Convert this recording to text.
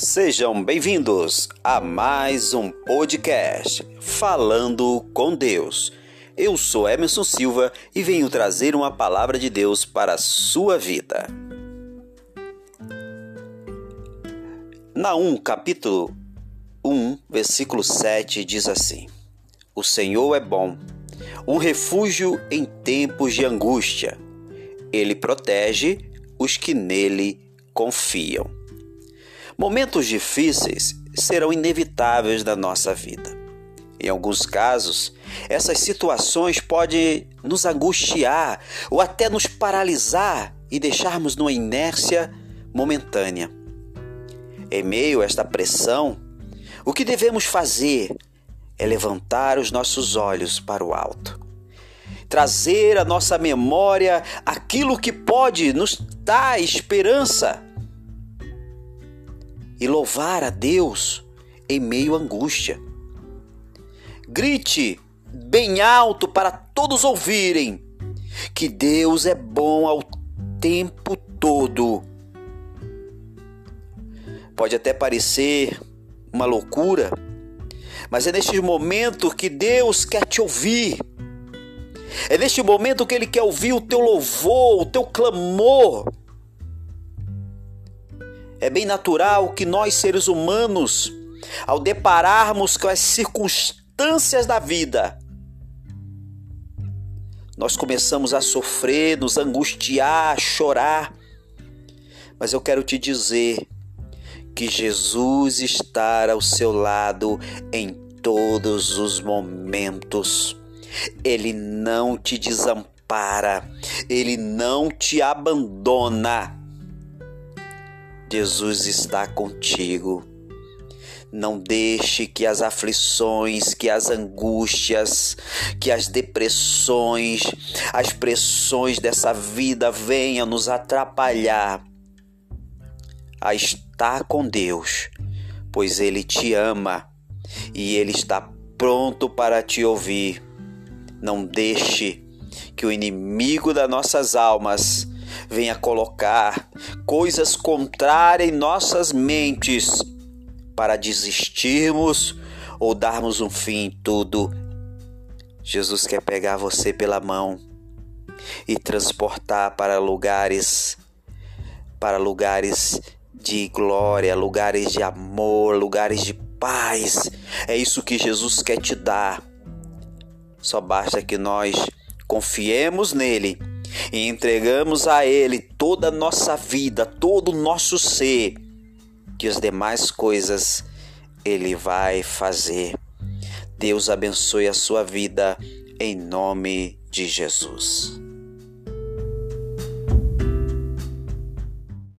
Sejam bem-vindos a mais um podcast Falando com Deus. Eu sou Emerson Silva e venho trazer uma palavra de Deus para a sua vida. Naum, capítulo 1, versículo 7 diz assim: O Senhor é bom, um refúgio em tempos de angústia. Ele protege os que nele confiam. Momentos difíceis serão inevitáveis na nossa vida. Em alguns casos, essas situações podem nos angustiar ou até nos paralisar e deixarmos numa inércia momentânea. Em meio a esta pressão, o que devemos fazer é levantar os nossos olhos para o alto, trazer à nossa memória aquilo que pode nos dar esperança e louvar a Deus em meio à angústia. Grite bem alto para todos ouvirem que Deus é bom ao tempo todo. Pode até parecer uma loucura, mas é neste momento que Deus quer te ouvir. É neste momento que Ele quer ouvir o teu louvor, o teu clamor. É bem natural que nós, seres humanos, ao depararmos com as circunstâncias da vida, nós começamos a sofrer, nos angustiar, a chorar. Mas eu quero te dizer que Jesus está ao seu lado em todos os momentos. Ele não te desampara, ele não te abandona. Jesus está contigo. Não deixe que as aflições, que as angústias, que as depressões, as pressões dessa vida venham nos atrapalhar a estar com Deus, pois Ele te ama e Ele está pronto para te ouvir. Não deixe que o inimigo das nossas almas venha colocar coisas contrárias em nossas mentes para desistirmos ou darmos um fim em tudo. Jesus quer pegar você pela mão e transportar para lugares para lugares de glória, lugares de amor, lugares de paz. É isso que Jesus quer te dar. Só basta que nós confiemos nele e entregamos a Ele toda a nossa vida, todo o nosso ser, que as demais coisas Ele vai fazer. Deus abençoe a sua vida em nome de Jesus.